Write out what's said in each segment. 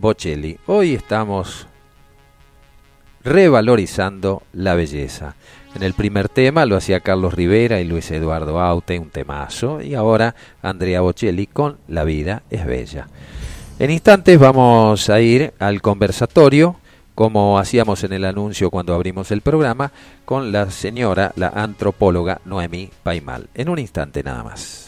Bocelli. Hoy estamos revalorizando la belleza. En el primer tema lo hacía Carlos Rivera y Luis Eduardo Aute, un temazo, y ahora Andrea Bocelli con La vida es bella. En instantes vamos a ir al conversatorio, como hacíamos en el anuncio cuando abrimos el programa, con la señora, la antropóloga Noemí Paimal. En un instante nada más.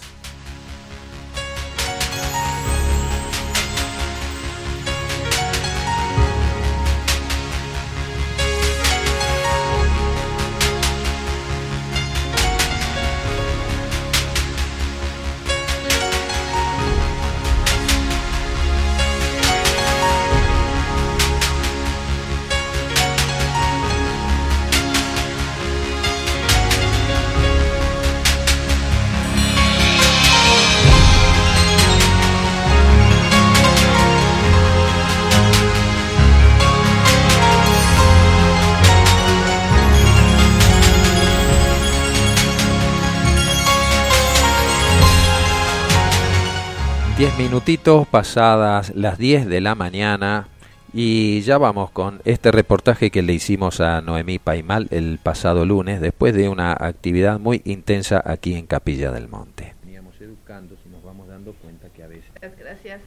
Diez minutitos pasadas las 10 de la mañana y ya vamos con este reportaje que le hicimos a Noemí Paimal el pasado lunes después de una actividad muy intensa aquí en Capilla del Monte. Veníamos educando y nos vamos dando cuenta que a veces... Gracias.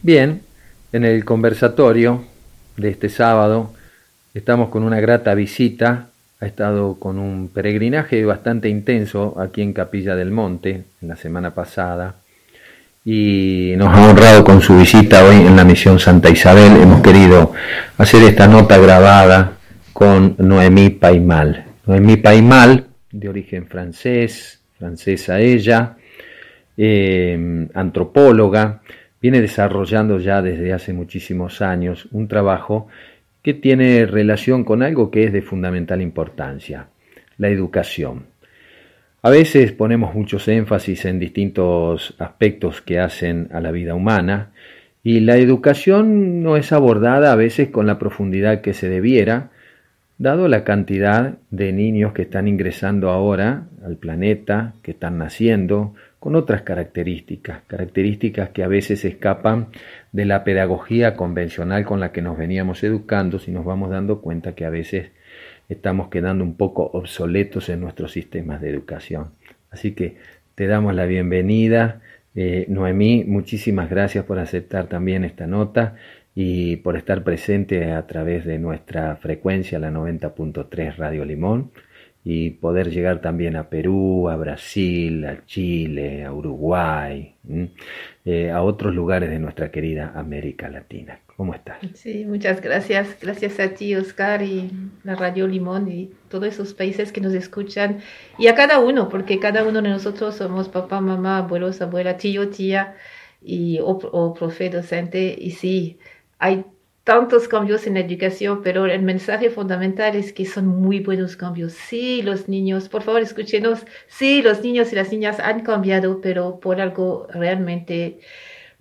Bien, en el conversatorio de este sábado estamos con una grata visita ha estado con un peregrinaje bastante intenso aquí en Capilla del Monte en la semana pasada y nos ha honrado con su visita hoy en la misión Santa Isabel. Hemos querido hacer esta nota grabada con Noemí Paimal. Noemí Paimal, de origen francés, francesa ella, eh, antropóloga, viene desarrollando ya desde hace muchísimos años un trabajo que tiene relación con algo que es de fundamental importancia, la educación. A veces ponemos muchos énfasis en distintos aspectos que hacen a la vida humana y la educación no es abordada a veces con la profundidad que se debiera, dado la cantidad de niños que están ingresando ahora al planeta, que están naciendo, con otras características, características que a veces escapan de la pedagogía convencional con la que nos veníamos educando, si nos vamos dando cuenta que a veces estamos quedando un poco obsoletos en nuestros sistemas de educación. Así que te damos la bienvenida. Eh, Noemí, muchísimas gracias por aceptar también esta nota y por estar presente a través de nuestra frecuencia, la 90.3 Radio Limón y poder llegar también a Perú, a Brasil, a Chile, a Uruguay, eh, a otros lugares de nuestra querida América Latina. ¿Cómo estás? Sí, muchas gracias. Gracias a ti, Oscar, y la Radio Limón y todos esos países que nos escuchan. Y a cada uno, porque cada uno de nosotros somos papá, mamá, abuelos, abuela, tío, tía y, o, o profe docente. Y sí, hay tantos cambios en la educación, pero el mensaje fundamental es que son muy buenos cambios. Sí, los niños, por favor, escúchenos, sí, los niños y las niñas han cambiado, pero por algo realmente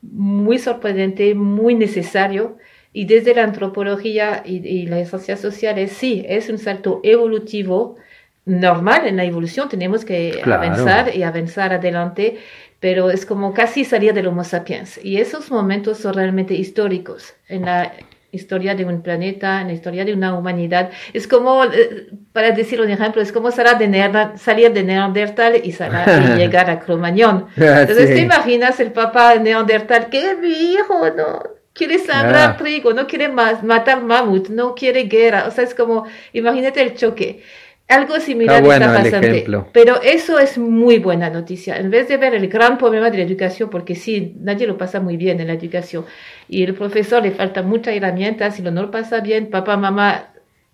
muy sorprendente, muy necesario. Y desde la antropología y, las ciencias sociales, sí, es un salto evolutivo normal en la evolución, tenemos que avanzar y avanzar adelante, pero es como casi salir del Homo sapiens. Y esos momentos son realmente históricos en la historia de un planeta, en la historia de una humanidad. Es como, eh, para decir un ejemplo, es como de, salir de Neandertal y, llegar a Cromañón. Entonces, ¿te imaginas el papá Neandertal? ¡Qué viejo! ¿no? Quiere sembrar trigo, no quiere matar mamut, no quiere guerra. O sea, es como, imagínate el choque. Algo similar está, pasando. Pero eso es muy buena noticia. En vez de ver el gran problema de la educación, porque sí, nadie lo pasa muy bien en la educación, y el profesor le falta muchas herramientas, si no lo pasa bien, papá, mamá,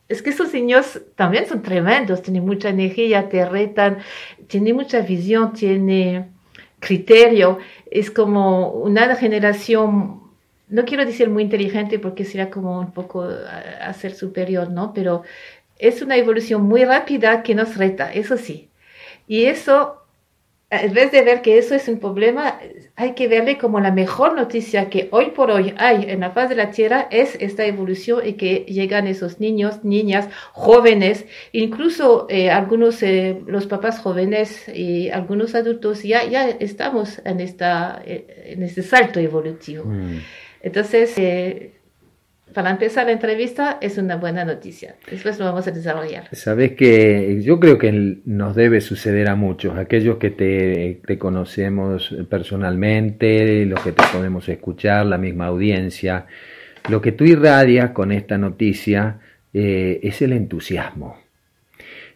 es que esos niños también son tremendos, tienen mucha energía, te retan, tienen mucha visión, tienen criterio, es como una generación, no quiero decir muy inteligente porque sería como un poco a, a ser superior, ¿no? Pero es una evolución muy rápida que nos reta, eso sí. Y eso en vez de ver que eso es un problema, hay que verle como la mejor noticia que hoy por hoy hay en la faz de la Tierra es esta evolución y que llegan esos niños, niñas, jóvenes, incluso eh, algunos, eh, los papás jóvenes y algunos adultos, ya, ya estamos en, esta, eh, en este salto evolutivo. Mm. Entonces, para empezar la entrevista es una buena noticia. Después lo vamos a desarrollar. Sabes que yo creo que nos debe suceder a muchos, aquellos que te, conocemos personalmente, los que te podemos escuchar, la misma audiencia. Lo que tú irradias con esta noticia eh, es el entusiasmo.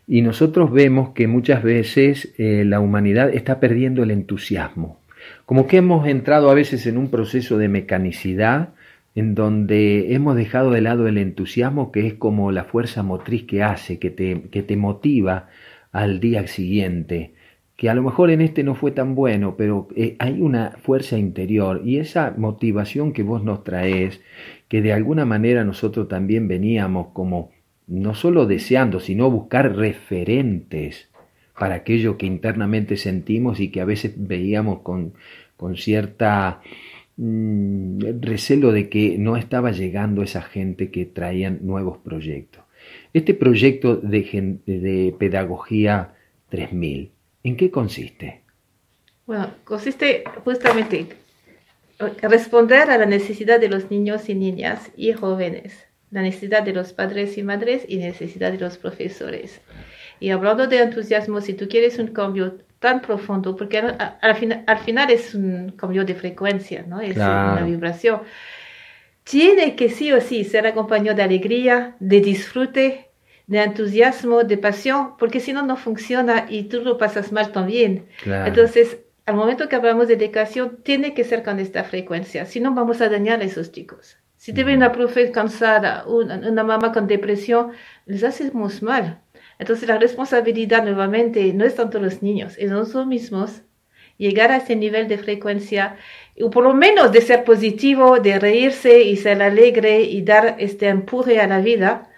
Y nosotros vemos que muchas veces eh, la humanidad está perdiendo el entusiasmo. Como que hemos entrado a veces en un proceso de mecanicidad en donde hemos dejado de lado el entusiasmo que es como la fuerza motriz que hace, que te, que te motiva al día siguiente, que a lo mejor en este no fue tan bueno, pero eh, hay una fuerza interior y esa motivación que vos nos traes, que de alguna manera nosotros también veníamos como no solo deseando, sino buscar referentes para aquello que internamente sentimos y que a veces veíamos con, con cierta Mm, recelo de que no estaba llegando esa gente que traían nuevos proyectos. Este proyecto de, de Pedagogía 3000, ¿en qué consiste? Bueno, consiste justamente en responder a la necesidad de los niños y niñas y jóvenes, la necesidad de los padres y madres y necesidad de los profesores. Y hablando de entusiasmo, si tú quieres un cambio tan profundo, porque al, final, es un cambio de frecuencia, ¿no? Es una vibración. Tiene que sí o sí ser acompañado de alegría, de disfrute, de entusiasmo, de pasión, porque si no, no funciona y tú lo pasas mal también. Entonces, al momento que hablamos de educación, tiene que ser con esta frecuencia, si no vamos a dañar a esos chicos. Si te ve una profe cansada, una, una mamá con depresión, les hacemos mal. Entonces la responsabilidad nuevamente no es tanto los niños, es nosotros mismos llegar a ese nivel de frecuencia, o por lo menos de ser positivo, de reírse y ser alegre y dar este empuje a la vida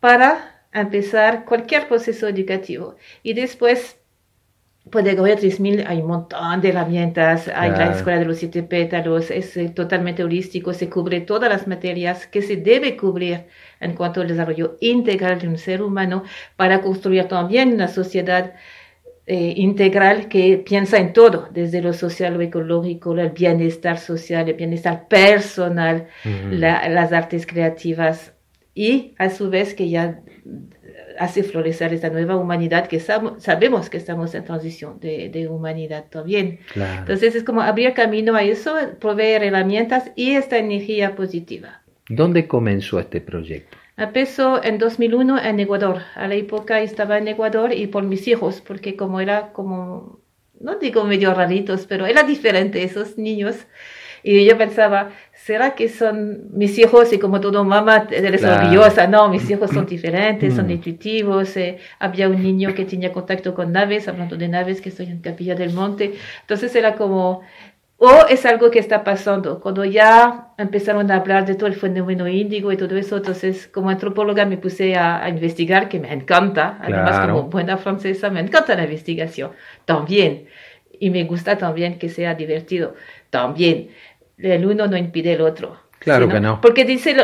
para empezar cualquier proceso educativo. Y después Pedagogia 3000 hay un montón de herramientas, hay la escuela de los siete pétalos, es eh, totalmente holístico, se cubre todas las materias que se debe cubrir en cuanto al desarrollo integral de un ser humano para construir también una sociedad eh, integral que piensa en todo, desde lo social, lo ecológico, el bienestar social, el bienestar personal, las artes creativas y a su vez que ya hace florecer esta nueva humanidad que sabemos que estamos en transición de, humanidad también. Entonces es como abrir camino a eso, proveer herramientas y esta energía positiva. ¿Dónde comenzó este proyecto? Empezó en 2001 en Ecuador. A la época estaba en Ecuador y por mis hijos, porque como era como, no digo medio raritos, pero era diferente esos niños. Y yo pensaba, ¿será que son mis hijos? Y como todo mamá, eres orgullosa. No, mis hijos son diferentes, son mm. intuitivos. Eh, había un niño que tenía contacto con naves, hablando de naves, que estoy en Capilla del Monte. Entonces era como, o es algo que está pasando. Cuando ya empezaron a hablar de todo el fenómeno índigo y todo eso, entonces como antropóloga me puse a, investigar, que me encanta. Además, como buena francesa, me encanta la investigación también. Y me gusta también que sea divertido también el uno no impide el otro. Claro que no. Porque dice,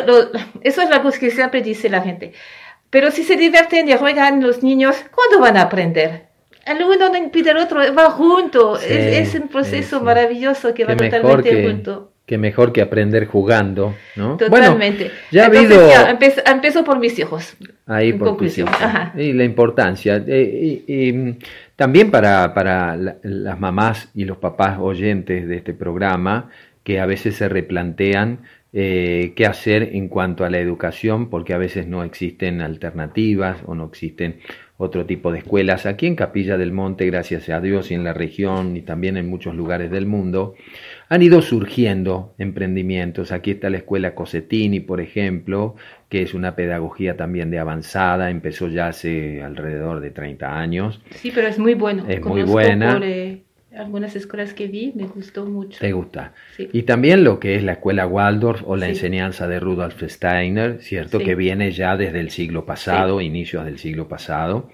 eso es la cosa que siempre dice la gente. Pero si se divierten y juegan los niños, ¿cuándo van a aprender? El uno no impide el otro, va junto. es, un proceso maravilloso que va totalmente junto. Que mejor que aprender jugando, ¿no? Totalmente. ya ha habido... empezó, por mis hijos. Ahí por conclusión. Y la importancia. Eh, y, también para, para las mamás y los papás oyentes de este programa, que a veces se replantean eh, qué hacer en cuanto a la educación, porque a veces no existen alternativas o no existen otro tipo de escuelas. Aquí en Capilla del Monte, gracias a Dios, y en la región y también en muchos lugares del mundo, han ido surgiendo emprendimientos. Aquí está la escuela Cosetini, por ejemplo, que es una pedagogía también de avanzada, empezó ya hace alrededor de 30 años. Sí, pero es muy bueno. Es muy buena. Eh, algunas escuelas que vi, me gustó mucho. ¿Te gusta? Y también lo que es la escuela Waldorf o la enseñanza de Rudolf Steiner, ¿cierto? Que viene ya desde el siglo pasado, inicios del siglo pasado.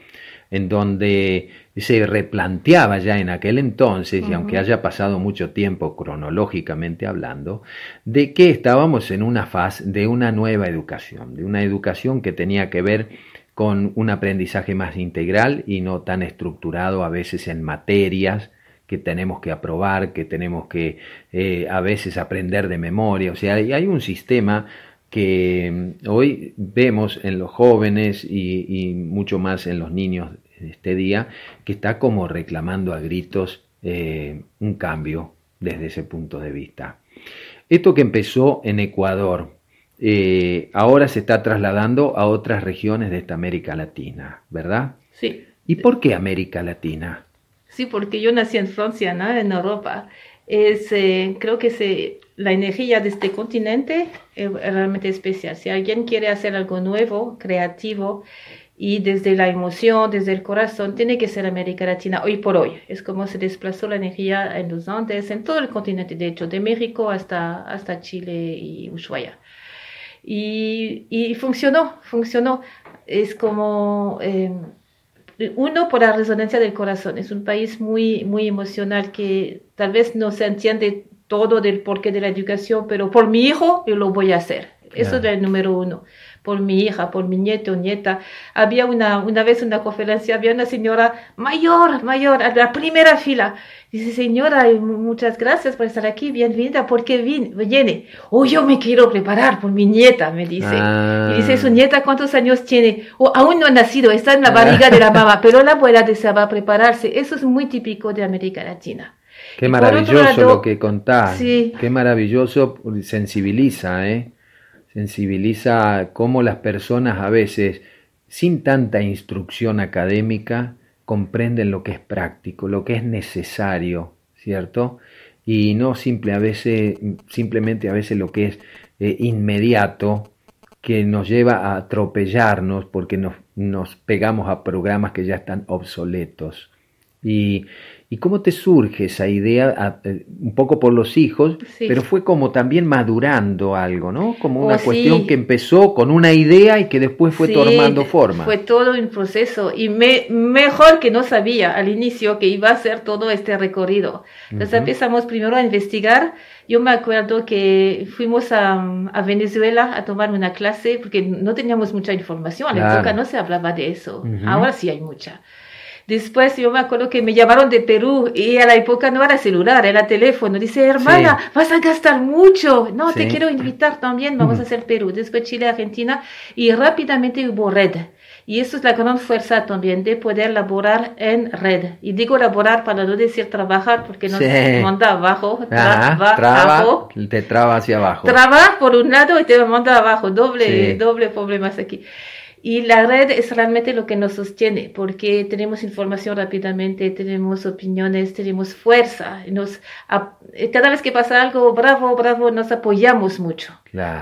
en donde se replanteaba ya en aquel entonces, y aunque haya pasado mucho tiempo cronológicamente hablando, de que estábamos en una fase de una nueva educación, de una educación que tenía que ver con un aprendizaje más integral y no tan estructurado a veces en materias que tenemos que aprobar, que tenemos que eh, a veces aprender de memoria. O sea, hay un sistema que mm, hoy vemos en los jóvenes y, mucho más en los niños este día, que está como reclamando a gritos eh, un cambio desde ese punto de vista. Esto que empezó en Ecuador, eh, ahora se está trasladando a otras regiones de esta América Latina, ¿verdad? Sí. ¿Y por qué América Latina? Sí, porque yo nací en Francia, ¿no? en Europa. Es, eh, creo que se, la energía de este continente es realmente especial. Si alguien quiere hacer algo nuevo, creativo, y desde la emoción, desde el corazón, tiene que ser América Latina hoy por hoy. Es como se desplazó la energía en los Andes, en todo el continente, de hecho, de México hasta, hasta Chile y Ushuaia. Y, y funcionó, funcionó. Es como... Eh, uno, por la resonancia del corazón. Es un país muy, muy emocional que tal vez no se entiende todo del porqué de la educación, pero por mi hijo yo lo voy a hacer. Eso es el número uno. Por mi hija, por mi nieto, nieta. Había una, una vez una conferencia, había una señora mayor, mayor, a la primera fila. Dice, señora, muchas gracias por estar aquí, bienvenida, ¿por qué viene? Oh, yo me quiero preparar por mi nieta, me dice. Y dice, su nieta, ¿cuántos años tiene? Oh, aún no ha nacido, está en la barriga de la mamá, pero la abuela deseaba prepararse. Eso es muy típico de América Latina. Qué maravilloso lo que contás. Qué maravilloso, sensibiliza, ¿eh? Sensibiliza cómo las personas a veces, sin tanta instrucción académica, comprenden lo que es práctico, lo que es necesario, ¿cierto? Y no simple a veces, simplemente a veces lo que es eh, inmediato, que nos lleva a atropellarnos porque nos, nos pegamos a programas que ya están obsoletos. Y, ¿Y cómo te surge esa idea? Eh, un poco por los hijos, pero fue como también madurando algo, ¿no? Como una oh, cuestión que empezó con una idea y que después fue tomando forma. Fue todo un proceso y me, mejor que no sabía al inicio que iba a ser todo este recorrido. Entonces empezamos primero a investigar. Yo me acuerdo que fuimos a, a, Venezuela a tomar una clase porque no teníamos mucha información. En la época no se hablaba de eso. Ahora sí hay mucha. Después yo me acuerdo que me llamaron de Perú y a la época no era celular, era teléfono. Dice, hermana, vas a gastar mucho. No, te quiero invitar también, vamos a hacer Perú. Después Chile, Argentina y rápidamente hubo red. Y eso es la gran fuerza también de poder laborar en red. Y digo laborar para no decir trabajar porque no se manda abajo. trabajo. te traba hacia abajo. Traba por un lado y te manda abajo. Doble, doble problemas aquí. Y la red es realmente lo que nos sostiene, porque tenemos información rápidamente, tenemos opiniones, tenemos fuerza. Nos, cada vez que pasa algo, bravo, bravo, nos apoyamos mucho.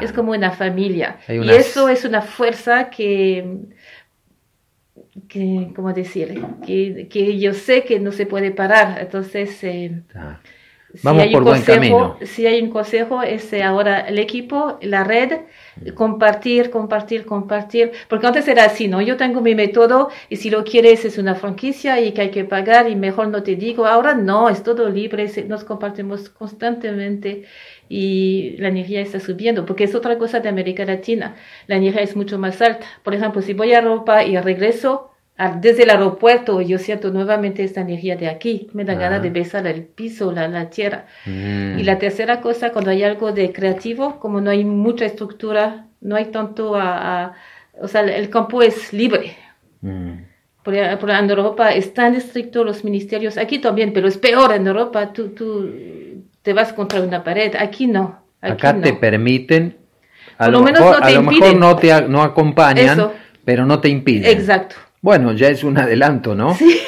Es como una familia. Y eso es una fuerza que, que ¿cómo decir? Que, que, yo sé que no se puede parar. Entonces, eh, Vamos por buen camino. Si hay un consejo, es eh, ahora el equipo, la red, compartir, compartir, compartir. Porque antes era así, ¿no? Yo tengo mi método y si lo quieres es una franquicia y que hay que pagar y mejor no te digo. Ahora no, es todo libre, nos compartimos constantemente y la energía está subiendo, porque es otra cosa de América Latina. La energía es mucho más alta. Por ejemplo, si voy a Europa y regreso, desde el aeropuerto yo siento nuevamente esta energía de aquí, me da ganas de ah. besar el piso, la, la tierra. Mm. Y la tercera cosa, cuando hay algo de creativo, como no hay mucha estructura, no hay tanto a, o sea, el campo es libre. Mm. Por, por, en Europa es tan estricto los ministerios, aquí también, pero es peor en Europa, tú, tú te vas contra una pared, aquí no. Acá te permiten, a lo, menos no te a lo mejor no te no acompañan, pero no te impiden. Exacto. Bueno, ya es un adelanto, ¿no? Sí.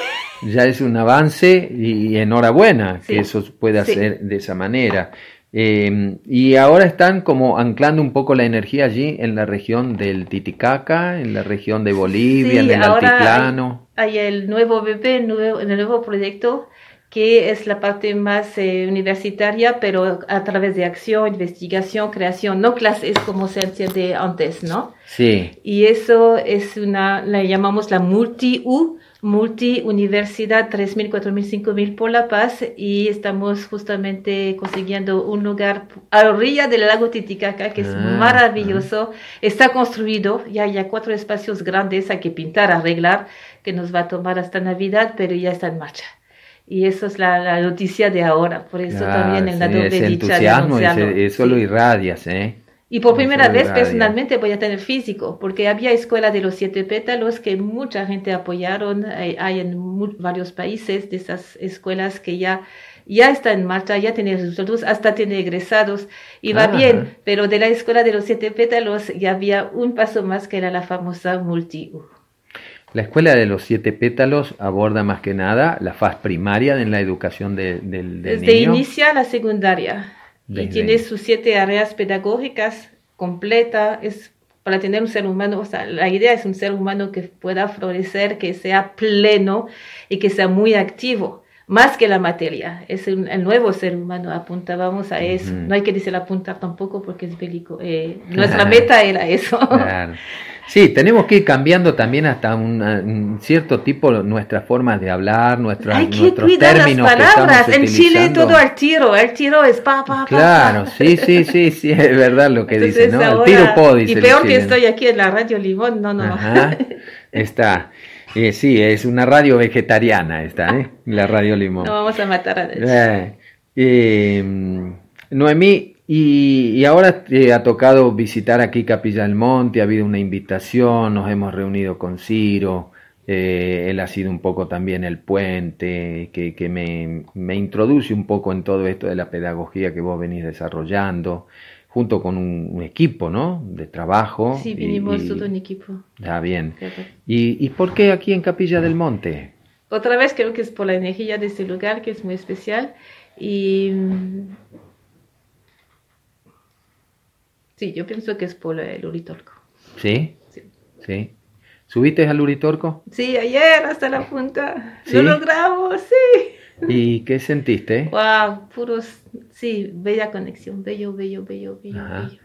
Ya es un avance y enhorabuena que eso pueda ser de esa manera. Em, y ahora están como anclando un poco la energía allí en la región del Titicaca, en la región de Bolivia, en el altiplano. Hay, el nuevo BP, el nuevo, el nuevo proyecto que es la parte más eh, universitaria, pero a través de acción, investigación, creación, no clases como se entiende antes, ¿no? Sí. Y eso es una, la llamamos la multi-U, multi-universidad 3.000, 4.000, 5.000 por La Paz y estamos justamente consiguiendo un lugar a la orilla del lago Titicaca que es Ah, maravilloso. Está construido, ya hay cuatro espacios grandes, hay que pintar, arreglar, que nos va a tomar hasta Navidad, pero ya está en marcha. Y eso es la, la noticia de ahora, por eso Claro, también en la sí, ese dicha de entusiasmo, ese- anunciarlo. eso lo irradias, ¿eh? Y por primera vez irradia. personalmente voy a tener físico, porque había escuela de los siete pétalos que mucha gente apoyaron, hay, hay en varios países de esas escuelas que ya, ya está en marcha, ya tiene resultados, hasta tiene egresados, y va bien, pero de la escuela de los siete pétalos ya había un paso más que era la famosa multi -U. La escuela de los siete pétalos aborda más que nada la faz primaria en la educación de- del, del Desde niño. inicia a la secundaria y tiene sus siete áreas pedagógicas completa, es para tener un ser humano, o sea, la idea es un ser humano que pueda florecer, que sea pleno y que sea muy activo, más que la materia, es un- el nuevo ser humano, apuntábamos a eso, no hay que decir apuntar tampoco porque es bélico, eh, nuestra meta era eso. Claro. Sí, tenemos que ir cambiando también hasta una- un cierto tipo nuestras formas de hablar, nuestros, Hay que nuestros cuidar las términos palabras. En Chile todo al tiro. El tiro es pa, pa, pa. Claro, pa. sí, sí, sí, sí, es verdad lo que Entonces, dicen, ¿no? ahora- El tiro po, dice Y peor que estoy aquí en la radio Limón, no, no. Ajá, está. Eh, sí, es una radio vegetariana esta, ¿eh? La radio Limón. No vamos a matar a nadie. Eh, eh, Noemí, y, y ahora te ha tocado visitar aquí Capilla del Monte, ha habido una invitación, nos hemos reunido con Ciro, eh, él ha sido un poco también el puente que, que me, me introduce un poco en todo esto de la pedagogía que vos venís desarrollando, junto con un, un equipo, ¿no? De trabajo. Sí, vinimos y- todo un equipo. Ah, bien. ¿Y, ¿Y por qué aquí en Capilla del Monte? Otra vez creo que es por la energía de este lugar que es muy especial. Y sí, yo pienso que es por el Uritorco. ¿Sí? Sí. ¿Sí? ¿Subiste al Uritorco? Sí, ayer hasta la punta. ¿Sí? Lo logramos, sí. ¿Y qué sentiste? Wow, puros, sí, bella conexión, bello, bello, bello, bello, Ajá. bello.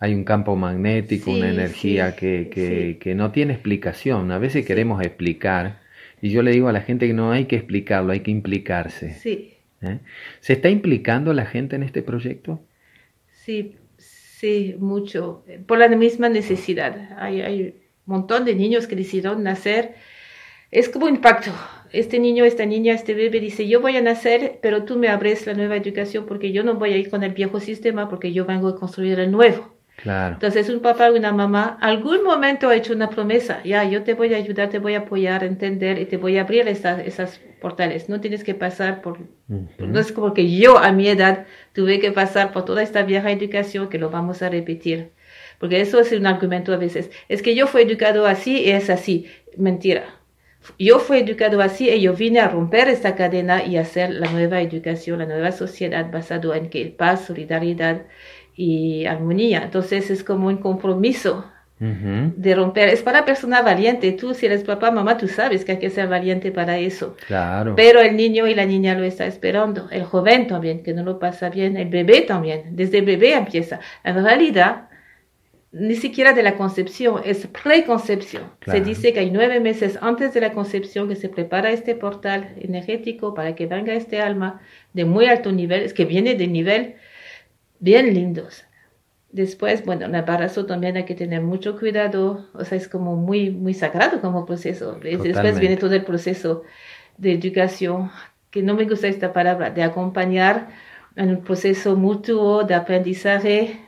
Hay un campo magnético, Sí, una energía sí, que, que, sí. que no tiene explicación. A veces queremos explicar y yo le digo a la gente que no hay que explicarlo, hay que implicarse. Sí, ¿eh? ¿Se está implicando la gente en este proyecto? sí, sí, mucho. Por la misma necesidad. Hay, hay un montón de niños que decidieron nacer. Es como un pacto. Este niño, esta niña, este bebé dice, yo voy a nacer, pero tú me abres la nueva educación porque yo no voy a ir con el viejo sistema porque yo vengo a construir el nuevo. Claro. Entonces un papá o una mamá algún momento ha hecho una promesa, ya, yo te voy a ayudar, te voy a apoyar, entender y te voy a abrir esas, esas portales. No tienes que pasar por... Ujú. No es como que yo a mi edad tuve que pasar por toda esta vieja educación que lo vamos a repetir. Porque eso es un argumento a veces. Es que yo fui educado así y es así. Mentira. Yo fui educado así y yo vine a romper esta cadena y hacer la nueva educación, la nueva sociedad basado en que paz, solidaridad y armonía. Entonces es como un compromiso Ujú. de romper. Es para persona valiente. Tú, si eres papá, mamá, tú sabes que hay que ser valiente para eso. Claro. Pero el niño y la niña lo está esperando. El joven también, que no lo pasa bien. El bebé también. Desde bebé empieza. En realidad, ni siquiera de la concepción, es preconcepción. Claro. Se dice que hay nueve meses antes de la concepción que se prepara este portal energético para que venga este alma de muy alto nivel, es que viene de nivel bien lindos. Después, bueno, el embarazo también hay que tener mucho cuidado, o sea, es como muy, muy sagrado como proceso. Después Totalmente. viene todo el proceso de educación, que no me gusta esta palabra, de acompañar en un proceso mutuo de aprendizaje,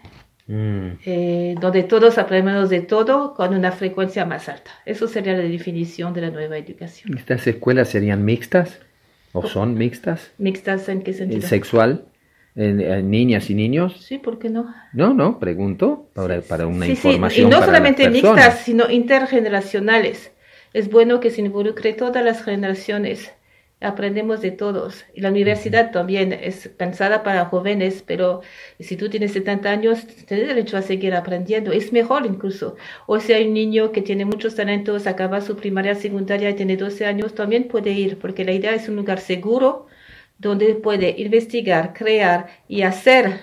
Mm. eh, donde todos aprendemos de todo con una frecuencia más alta. Eso sería la definición de la nueva educación. ¿Estas escuelas serían mixtas? ¿O son mixtas? ¿Mixtas en qué ¿En sentido? ¿Sexual? ¿En, en niñas y niños? Sí, ¿por qué no? No, no, pregunto para, para una Sí, sí, información. Y no para solamente mixtas, sino intergeneracionales. Es bueno que se involucre todas las generaciones. Aprendemos de todos. Y la universidad también es pensada para jóvenes, pero si tú tienes 70 años, tienes derecho a seguir aprendiendo. Es mejor incluso. O si hay un niño que tiene muchos talentos, acaba su primaria, secundaria y tiene 12 años, también puede ir, porque la idea es un lugar seguro donde puede investigar, crear y hacer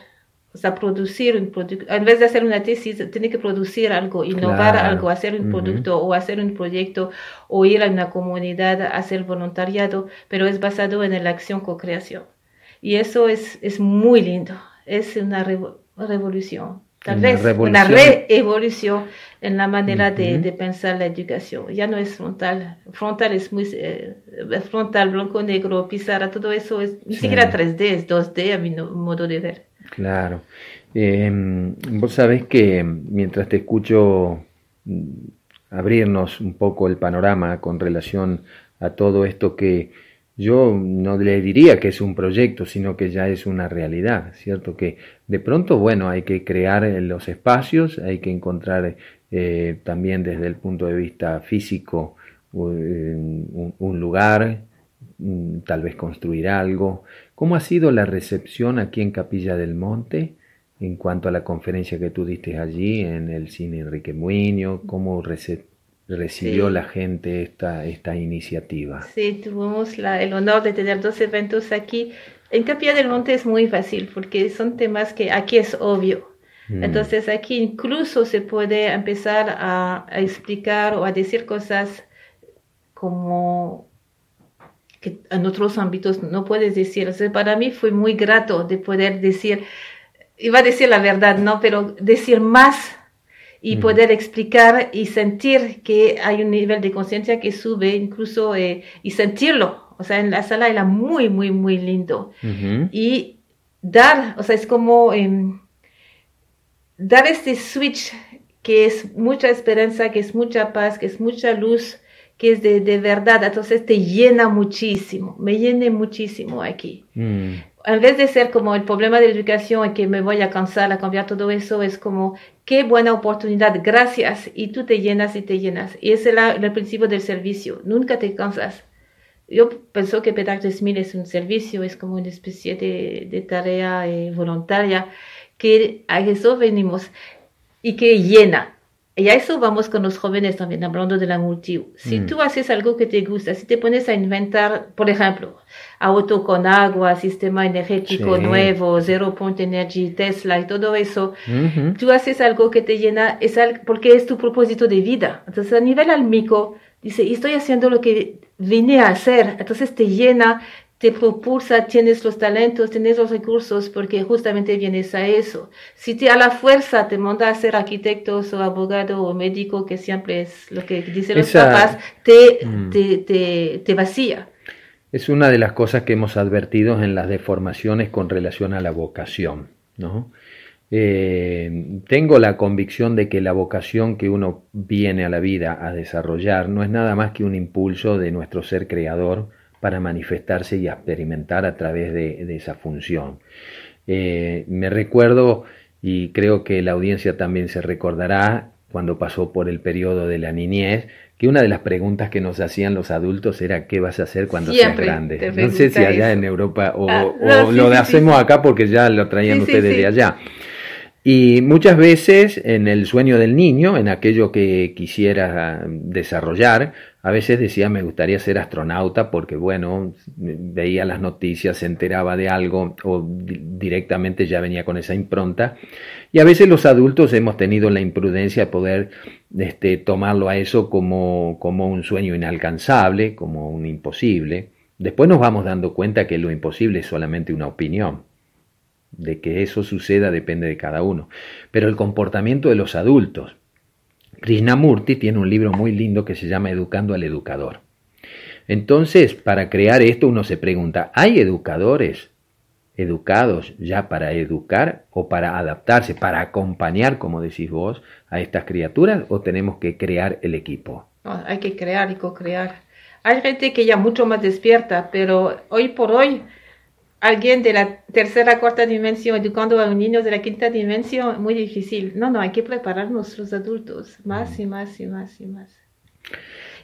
O sea, producir un producto, en vez de hacer una tesis, tiene que producir algo, innovar algo, hacer un producto o hacer un proyecto o ir a una comunidad a hacer voluntariado, pero es basado en la acción co-creación. Y eso es, es muy lindo, es una revolución, tal vez una reevolución en la manera de, de, pensar la educación. Ya no es frontal, frontal es muy eh, frontal, blanco, negro, pizarra, todo eso es ni siquiera 3D, es 2D a mi modo de ver. Claro. Em, vos sabés que mientras te escucho mm, abrirnos un poco el panorama con relación a todo esto que yo no le diría que es un proyecto, sino que ya es una realidad, ¿cierto? Que de pronto, bueno, hay que crear los espacios, hay que encontrar eh, también desde el punto de vista físico un, lugar, mm, tal vez construir algo. ¿Cómo ha sido la recepción aquí en Capilla del Monte en cuanto a la conferencia que tú diste allí en el cine Enrique Muñoz? ¿Cómo recibió la gente esta, esta iniciativa? Sí, tuvimos el honor de tener dos eventos aquí. En Capilla del Monte es muy fácil porque son temas que aquí es obvio. Mm. Entonces aquí incluso se puede empezar a, a explicar o a decir cosas como que en otros ámbitos no puedes decir. para mí fue muy grato de poder decir, iba a decir la verdad, ¿no? Pero decir más y poder explicar y sentir que hay un nivel de conciencia que sube incluso eh, y sentirlo. O sea, en la sala era muy, muy, muy lindo. Y dar, o sea, es como em, dar este switch que es mucha esperanza, que es mucha paz, que es mucha luz que es de, de, verdad, entonces te llena muchísimo, me llena muchísimo aquí. Mm. En vez de ser como el problema de la educación y que me voy a cansar a cambiar todo eso, es como qué buena oportunidad, gracias, y tú te llenas y te llenas. Y ese es el, principio del servicio, nunca te cansas. Yo pienso que Petar 3000 es un servicio, es como una especie de, de tarea eh, voluntaria, que a eso venimos y que llena, y a eso vamos con los jóvenes también, hablando de la multi. Si mm. tú haces algo que te gusta, si te pones a inventar, por ejemplo, auto con agua, sistema energético nuevo, Zero Point Energy, Tesla y todo eso, tú haces algo que te llena, es porque es tu propósito de vida. Entonces, a nivel almico, dice, estoy haciendo lo que vine a hacer. Entonces, te llena, te propulsa, tienes los talentos, tienes los recursos, porque justamente vienes a eso. Si te a la fuerza te manda a ser arquitecto o abogado o médico, que siempre es lo que dicen los papás, mm. te, te, te, vacía. Es una de las cosas que hemos advertido en las deformaciones con relación a la vocación, ¿no? Eh, tengo la convicción de que la vocación que uno viene a la vida a desarrollar no es nada más que un impulso de nuestro ser creador, para manifestarse y experimentar a través de, esa función. Eh, me recuerdo, y creo que la audiencia también se recordará, cuando pasó por el periodo de la niñez, que una de las preguntas que nos hacían los adultos era ¿qué vas a hacer cuando seas grande? No sé si allá en Europa o, ah, lo hacemos acá porque ya lo traían ustedes de allá. Y muchas veces en el sueño del niño, en aquello que quisiera desarrollar, a veces decía me gustaría ser astronauta porque bueno, veía las noticias, se enteraba de algo o directamente ya venía con esa impronta. Y a veces los adultos hemos tenido la imprudencia de poder este, tomarlo a eso como, como un sueño inalcanzable, como un imposible. Después nos vamos dando cuenta que lo imposible es solamente una opinión de que eso suceda depende de cada uno. Pero el comportamiento de los adultos. Krishnamurti tiene un libro muy lindo que se llama Educando al Educador. Entonces, para crear esto uno se pregunta, ¿hay educadores educados ya para educar o para adaptarse, para acompañar, como decís vos, a estas criaturas o tenemos que crear el equipo? hay que crear y co-crear. Hay gente que ya mucho más despierta, pero hoy por hoy alguien de la tercera, cuarta dimensión educando a un niño de la quinta dimensión, muy difícil. No, no, hay que prepararnos los adultos más y más y más y más.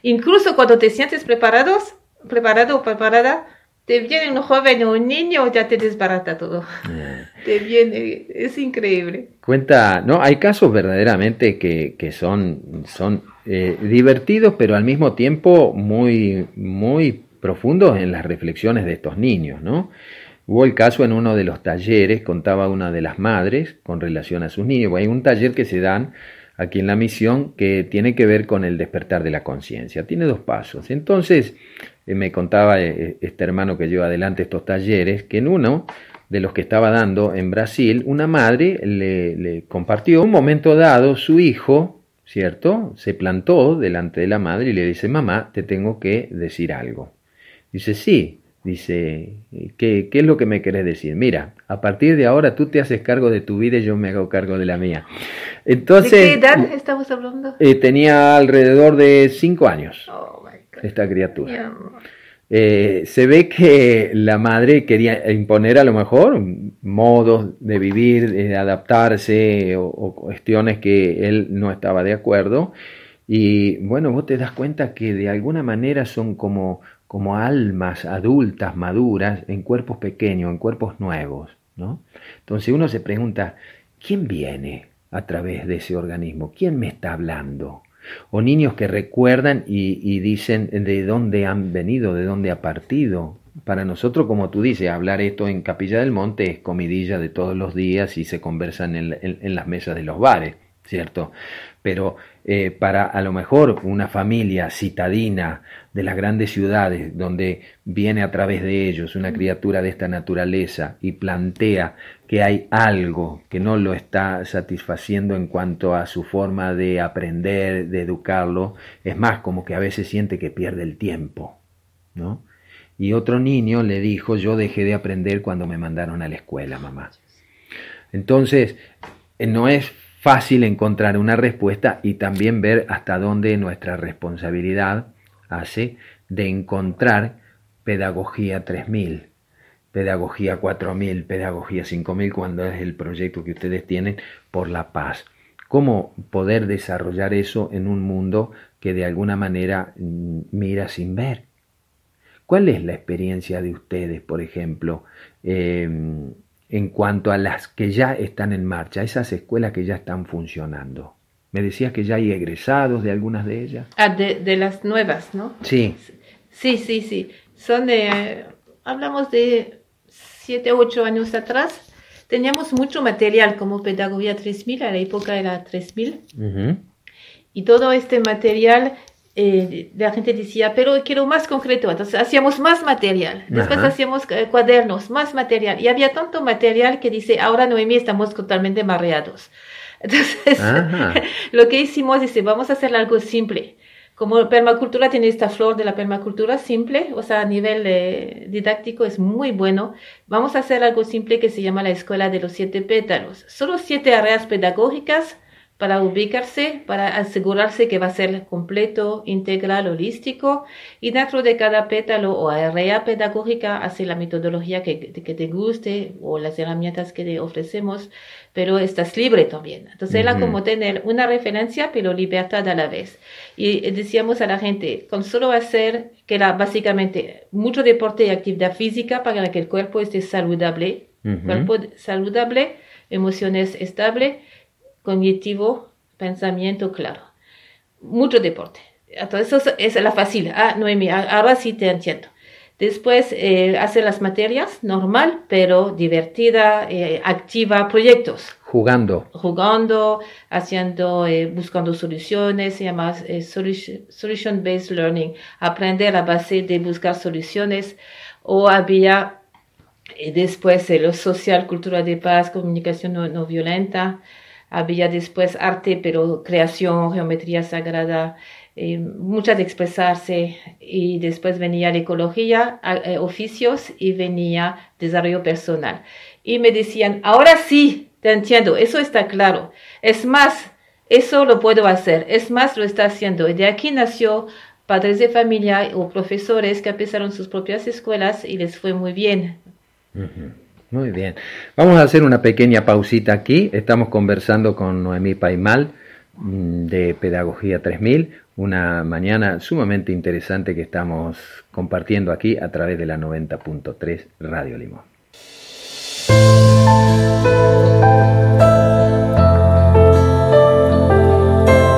Incluso cuando te sientes preparados, preparado o preparada, te viene un joven o un niño, ya te desbarata todo. Eh. Te viene, es increíble. Cuenta, no, hay casos verdaderamente que, que son, son eh, divertidos, pero al mismo tiempo muy, muy profundos en las reflexiones de estos niños, ¿no? Hubo el caso en uno de los talleres, contaba una de las madres con relación a sus niños. Hay un taller que se dan aquí en la misión que tiene que ver con el despertar de la conciencia. Tiene dos pasos. Entonces, eh, me contaba eh, este hermano que lleva adelante estos talleres, que en uno de los que estaba dando en Brasil, una madre le, le compartió un momento dado su hijo, ¿cierto? Se plantó delante de la madre y le dice, mamá, te tengo que decir algo. Dice, sí, Dice, ¿qué, ¿qué, es lo que me querés decir? Mira, a partir de ahora tú te haces cargo de tu vida y yo me hago cargo de la mía. Entonces, ¿De qué edad estamos hablando? Eh, tenía alrededor de cinco años oh, esta criatura. Eh, se ve que la madre quería imponer a lo mejor modos de vivir, de adaptarse o, o cuestiones que él no estaba de acuerdo. Y bueno, vos te das cuenta que de alguna manera son como como almas adultas, maduras, en cuerpos pequeños, en cuerpos nuevos. ¿no? Entonces uno se pregunta, ¿quién viene a través de ese organismo? ¿Quién me está hablando? O niños que recuerdan y, dicen de dónde han venido, de dónde ha partido. Para nosotros, como tú dices, hablar esto en Capilla del Monte es comidilla de todos los días y se conversan en las mesas de los bares, ¿cierto? Pero eh, para a lo mejor una familia citadina de las grandes ciudades, donde viene a través de ellos una criatura de esta naturaleza y plantea que hay algo que no lo está satisfaciendo en cuanto a su forma de aprender, de educarlo, es más como que a veces siente que pierde el tiempo, ¿no? Y otro niño le dijo, yo dejé de aprender cuando me mandaron a la escuela, mamá. Entonces, eh, no es fácil encontrar una respuesta y también ver hasta dónde nuestra responsabilidad hace de encontrar pedagogía 3000, pedagogía 4000, pedagogía 5000 cuando es el proyecto que ustedes tienen por la paz. ¿Cómo poder desarrollar eso en un mundo que de alguna manera mm, mira sin ver? ¿Cuál es la experiencia de ustedes, por ejemplo, em, en cuanto a las que ya están en marcha, esas escuelas que ya están funcionando. Me decías que ya hay egresados de algunas de ellas. Ah, de, las nuevas, ¿no? Sí. Sí, sí, sí. Son de, hablamos de siete, ocho años atrás. Teníamos mucho material como Pedagogía 3000, a la época era 3000. Y todo este material eh, la gente decía, pero quiero más concreto, entonces hacíamos más material, después hacíamos eh, cuadernos, más material, y había tanto material que dice, ahora Noemí estamos totalmente mareados. Entonces, lo que hicimos, dice, vamos a hacer algo simple. Como permacultura tiene esta flor de la permacultura simple, o sea, a nivel eh, didáctico es muy bueno, vamos a hacer algo simple que se llama la escuela de los siete pétalos. Solo siete áreas pedagógicas para ubicarse, para asegurarse que va a ser completo, integral, holístico, y dentro de cada pétalo o área pedagógica hace la metodología que, que, te guste o las herramientas que te ofrecemos, pero estás libre también. Entonces era como tener una referencia, pero libertad a la vez. Y decíamos a la gente, con solo hacer que era básicamente mucho deporte y actividad física para que el cuerpo esté saludable, cuerpo saludable, emociones estables, cognitivo, pensamiento claro. Mucho deporte. Entonces, eso es la fácil. Ah, Noemi, ahora sí te entiendo. Después eh, hace las materias, normal, pero divertida, eh, activa, proyectos. Jugando. Jugando, haciendo, eh, buscando soluciones, se llama solution-based learning, aprender a base de buscar soluciones. O había después lo social, cultura de paz, comunicación no violenta, había después arte, pero creación, geometría sagrada, eh, muchas de expresarse y después venía la ecología, eh, oficios y venía desarrollo personal. Y me decían, ahora sí, te entiendo, eso está claro. Es más, eso lo puedo hacer, es más, lo está haciendo. Y de aquí nació padres de familia o profesores que empezaron sus propias escuelas y les fue muy bien. Muy bien. Vamos a hacer una pequeña pausita aquí. Estamos conversando con Noemí Paimal mm, de Pedagogía 3000, una mañana sumamente interesante que estamos compartiendo aquí a través de la 90.3 Radio Limón.